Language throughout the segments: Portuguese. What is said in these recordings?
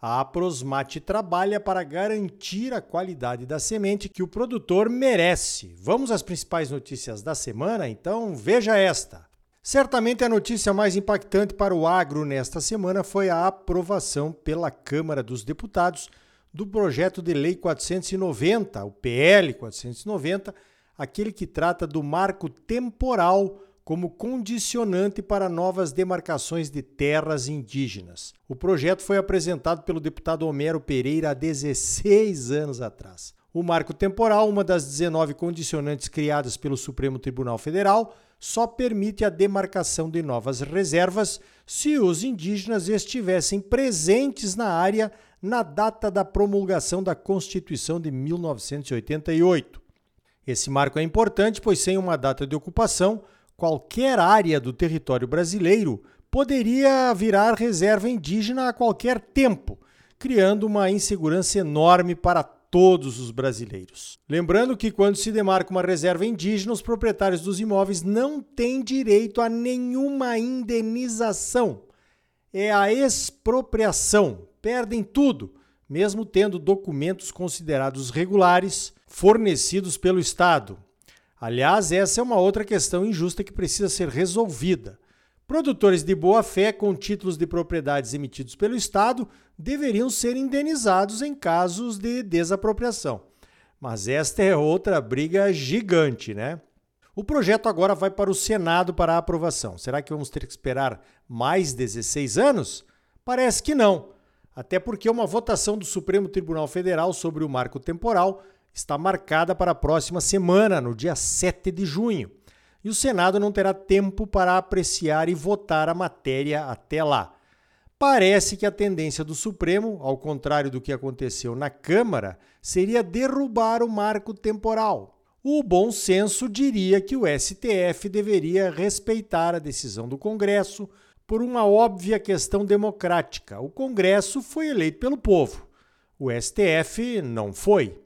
a Prosmate trabalha para garantir a qualidade da semente que o produtor merece. Vamos às principais notícias da semana? Então veja esta. Certamente a notícia mais impactante para o agro nesta semana foi a aprovação pela Câmara dos Deputados do projeto de lei 490, o PL 490, aquele que trata do marco temporal como condicionante para novas demarcações de terras indígenas. O projeto foi apresentado pelo deputado Homero Pereira há 16 anos atrás. O marco temporal, uma das 19 condicionantes criadas pelo Supremo Tribunal Federal, só permite a demarcação de novas reservas se os indígenas estivessem presentes na área na data da promulgação da Constituição de 1988. Esse marco é importante, pois sem uma data de ocupação, qualquer área do território brasileiro poderia virar reserva indígena a qualquer tempo, criando uma insegurança enorme para todos os brasileiros. Lembrando que quando se demarca uma reserva indígena, os proprietários dos imóveis não têm direito a nenhuma indenização. É a expropriação, perdem tudo, mesmo tendo documentos considerados regulares fornecidos pelo Estado. Aliás, essa é uma outra questão injusta que precisa ser resolvida. Produtores de boa fé com títulos de propriedades emitidos pelo Estado deveriam ser indenizados em casos de desapropriação. Mas esta é outra briga gigante, né? O projeto agora vai para o Senado para aprovação. Será que vamos ter que esperar mais 16 anos? Parece que não. Até porque uma votação do Supremo Tribunal Federal sobre o marco temporal está marcada para a próxima semana, no dia 7 de junho. E o Senado não terá tempo para apreciar e votar a matéria até lá. Parece que a tendência do Supremo, ao contrário do que aconteceu na Câmara, seria derrubar o marco temporal. O bom senso diria que o STF deveria respeitar a decisão do Congresso por uma óbvia questão democrática. O Congresso foi eleito pelo povo. O STF não foi.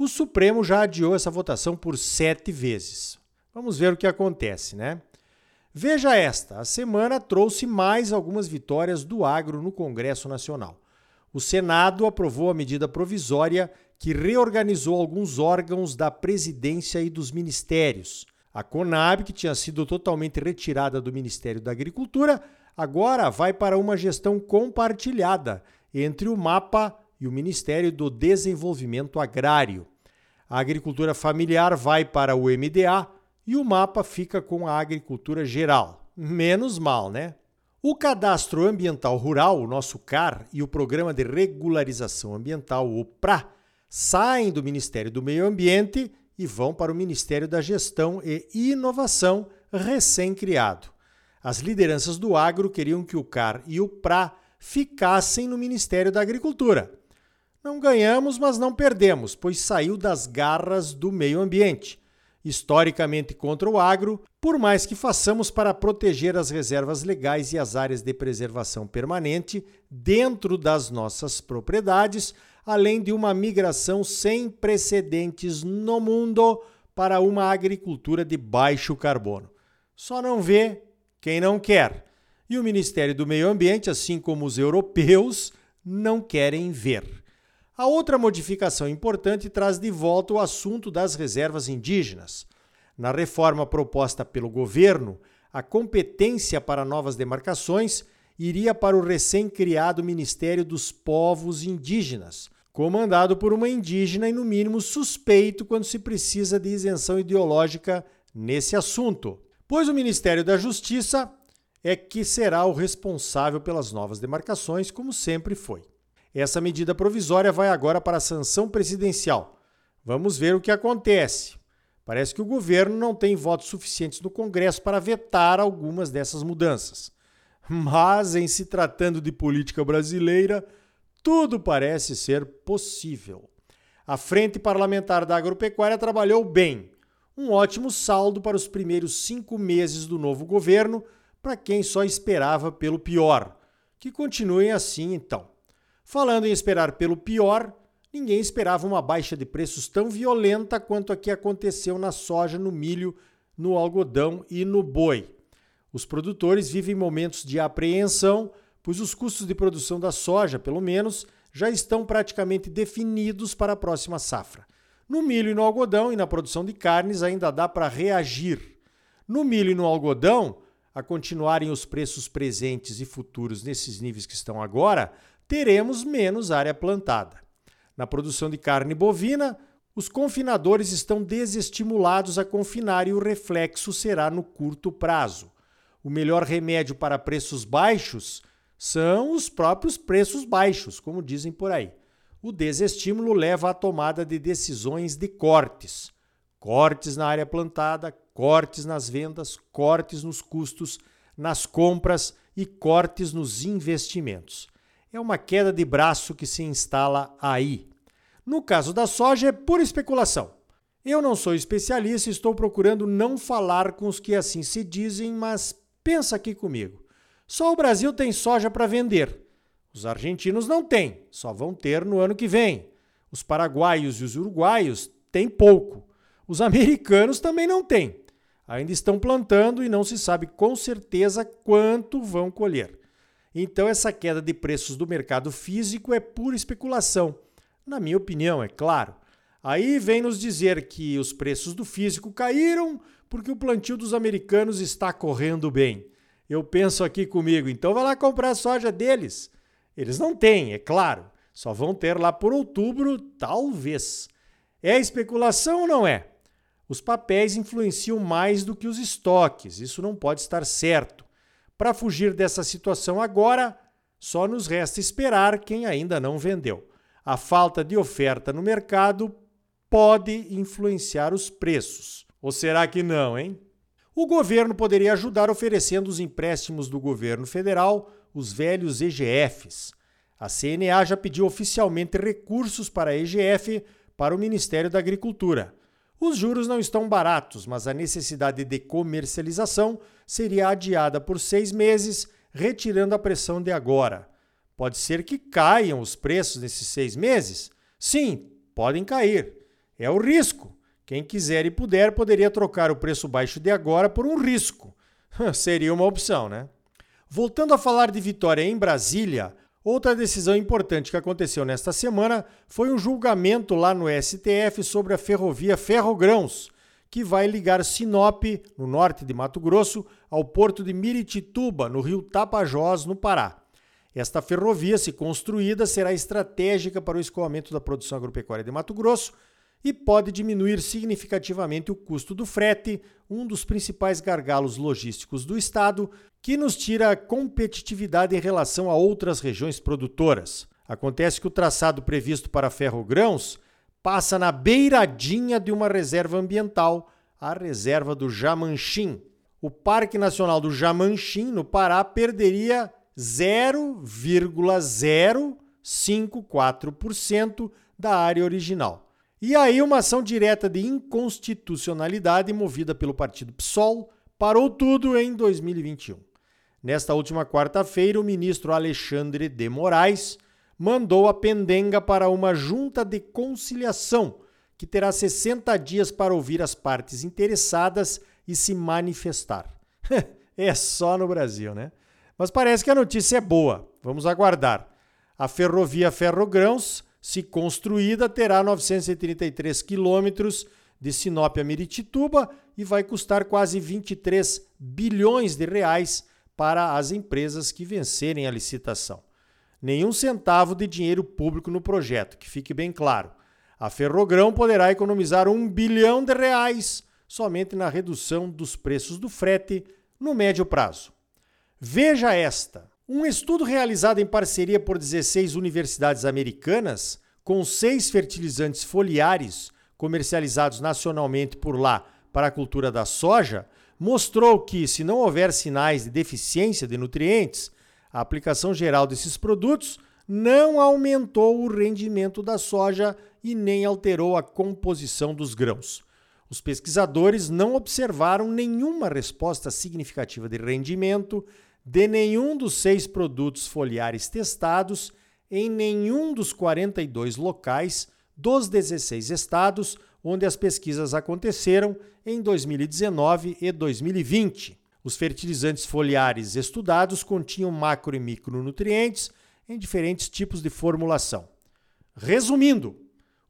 O Supremo já adiou essa votação por sete vezes. Vamos ver o que acontece, né? Veja esta: a semana trouxe mais algumas vitórias do agro no Congresso Nacional. O Senado aprovou a medida provisória que reorganizou alguns órgãos da presidência e dos ministérios. A Conab, que tinha sido totalmente retirada do Ministério da Agricultura, agora vai para uma gestão compartilhada entre o MAPA e o Ministério do Desenvolvimento Agrário. A agricultura familiar vai para o MDA e o mapa fica com a agricultura geral. Menos mal, né? O Cadastro Ambiental Rural, o nosso CAR, e o Programa de Regularização Ambiental, o PRA, saem do Ministério do Meio Ambiente e vão para o Ministério da Gestão e Inovação, recém-criado. As lideranças do agro queriam que o CAR e o PRA ficassem no Ministério da Agricultura. Não ganhamos, mas não perdemos, pois saiu das garras do meio ambiente. Historicamente contra o agro, por mais que façamos para proteger as reservas legais e as áreas de preservação permanente dentro das nossas propriedades, além de uma migração sem precedentes no mundo para uma agricultura de baixo carbono. Só não vê quem não quer. E o Ministério do Meio Ambiente, assim como os europeus, não querem ver. A outra modificação importante traz de volta o assunto das reservas indígenas. Na reforma proposta pelo governo, a competência para novas demarcações iria para o recém-criado Ministério dos Povos Indígenas, comandado por uma indígena e, no mínimo, suspeito quando se precisa de isenção ideológica nesse assunto, pois o Ministério da Justiça é que será o responsável pelas novas demarcações, como sempre foi. Essa medida provisória vai agora para a sanção presidencial. Vamos ver o que acontece. Parece que o governo não tem votos suficientes no Congresso para vetar algumas dessas mudanças. Mas, em se tratando de política brasileira, tudo parece ser possível. A Frente Parlamentar da Agropecuária trabalhou bem. Um ótimo saldo para os primeiros cinco meses do novo governo, para quem só esperava pelo pior. Que continuem assim, então. Falando em esperar pelo pior, ninguém esperava uma baixa de preços tão violenta quanto a que aconteceu na soja, no milho, no algodão e no boi. Os produtores vivem momentos de apreensão, pois os custos de produção da soja, pelo menos, já estão praticamente definidos para a próxima safra. No milho e no algodão e na produção de carnes ainda dá para reagir. No milho e no algodão, a continuarem os preços presentes e futuros nesses níveis que estão agora, teremos menos área plantada. Na produção de carne bovina, os confinadores estão desestimulados a confinar e o reflexo será no curto prazo. O melhor remédio para preços baixos são os próprios preços baixos, como dizem por aí. O desestímulo leva à tomada de decisões de cortes. Cortes na área plantada, cortes nas vendas, cortes nos custos, nas compras e cortes nos investimentos é uma queda de braço que se instala aí. No caso da soja, é pura especulação. Eu não sou especialista e estou procurando não falar com os que assim se dizem, mas pensa aqui comigo. Só o Brasil tem soja para vender. Os argentinos não têm, só vão ter no ano que vem. Os paraguaios e os uruguaios têm pouco. Os americanos também não têm. Ainda estão plantando e não se sabe com certeza quanto vão colher. Então, essa queda de preços do mercado físico é pura especulação. Na minha opinião, é claro. Aí vem nos dizer que os preços do físico caíram porque o plantio dos americanos está correndo bem. Eu penso aqui comigo, então vai lá comprar a soja deles. Eles não têm, é claro. Só vão ter lá por outubro, talvez. É especulação ou não é? Os papéis influenciam mais do que os estoques, isso não pode estar certo. Para fugir dessa situação agora, só nos resta esperar quem ainda não vendeu. A falta de oferta no mercado pode influenciar os preços. Ou será que não, hein? O governo poderia ajudar oferecendo os empréstimos do governo federal, os velhos EGFs. A CNA já pediu oficialmente recursos para a EGF para o Ministério da Agricultura. Os juros não estão baratos, mas a necessidade de comercialização seria adiada por seis meses, retirando a pressão de agora. Pode ser que caiam os preços nesses seis meses? Sim, podem cair. É o risco. Quem quiser e puder poderia trocar o preço baixo de agora por um risco. Seria uma opção, né? Voltando a falar de vitória em Brasília, Outra decisão importante que aconteceu nesta semana foi um julgamento lá no STF sobre a ferrovia Ferrogrãos, que vai ligar Sinop, no norte de Mato Grosso, ao porto de Miritituba, no rio Tapajós, no Pará. Esta ferrovia, se construída, será estratégica para o escoamento da produção agropecuária de Mato Grosso e pode diminuir significativamente o custo do frete, um dos principais gargalos logísticos do Estado, que nos tira a competitividade em relação a outras regiões produtoras. Acontece que o traçado previsto para ferro-grãos passa na beiradinha de uma reserva ambiental, a reserva do Jamanchim. O Parque Nacional do Jamanchim, no Pará, perderia 0,054% da área original. E aí, uma ação direta de inconstitucionalidade movida pelo partido PSOL parou tudo em 2021. Nesta última quarta-feira, o ministro Alexandre de Moraes mandou a pendenga para uma junta de conciliação, que terá 60 dias para ouvir as partes interessadas e se manifestar. é só no Brasil, né? Mas parece que a notícia é boa. Vamos aguardar. A ferrovia Ferrogrãos se construída, terá 933 quilômetros de Sinop a Miritituba e vai custar quase 23 bilhões de reais para as empresas que vencerem a licitação. Nenhum centavo de dinheiro público no projeto, que fique bem claro. A Ferrogrão poderá economizar um bilhão de reais somente na redução dos preços do frete no médio prazo. Veja esta: um estudo realizado em parceria por 16 universidades americanas, com seis fertilizantes foliares comercializados nacionalmente por lá para a cultura da soja, mostrou que, se não houver sinais de deficiência de nutrientes, a aplicação geral desses produtos não aumentou o rendimento da soja e nem alterou a composição dos grãos. Os pesquisadores não observaram nenhuma resposta significativa de rendimento de nenhum dos seis produtos foliares testados em nenhum dos 42 locais dos 16 estados onde as pesquisas aconteceram em 2019 e 2020. Os fertilizantes foliares estudados continham macro e micronutrientes em diferentes tipos de formulação. Resumindo,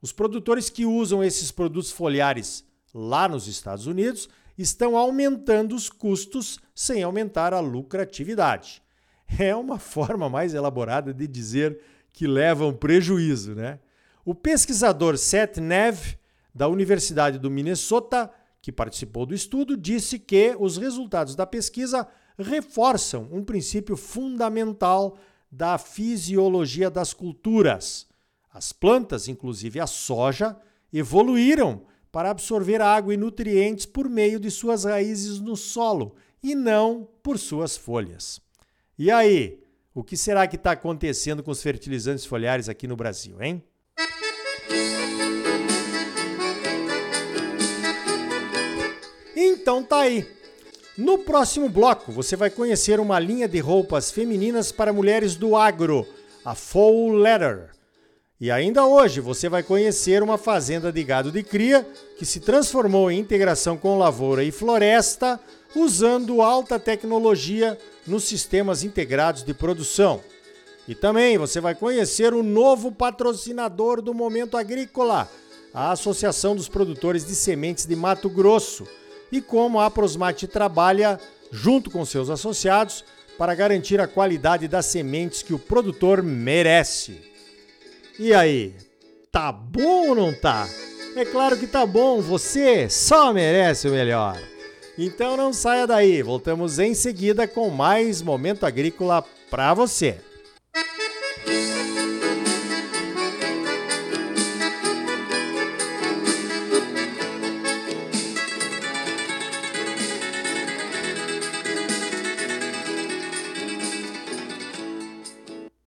os produtores que usam esses produtos foliares lá nos Estados Unidos estão aumentando os custos sem aumentar a lucratividade. É uma forma mais elaborada de dizer que levam prejuízo, né? O pesquisador Seth Nev, da Universidade do Minnesota, que participou do estudo, disse que os resultados da pesquisa reforçam um princípio fundamental da fisiologia das culturas. As plantas, inclusive a soja, evoluíram para absorver água e nutrientes por meio de suas raízes no solo e não por suas folhas. E aí, o que será que está acontecendo com os fertilizantes foliares aqui no Brasil, hein? Então tá aí. No próximo bloco, você vai conhecer uma linha de roupas femininas para mulheres do agro, a Full Leather. E ainda hoje você vai conhecer uma fazenda de gado de cria que se transformou em integração com lavoura e floresta, usando alta tecnologia nos sistemas integrados de produção. E também você vai conhecer o novo patrocinador do Momento Agrícola, a Associação dos Produtores de Sementes de Mato Grosso, e como a Prosmate trabalha junto com seus associados para garantir a qualidade das sementes que o produtor merece. E aí, tá bom ou não tá? É claro que tá bom, você só merece o melhor. Então não saia daí, voltamos em seguida com mais Momento Agrícola para você.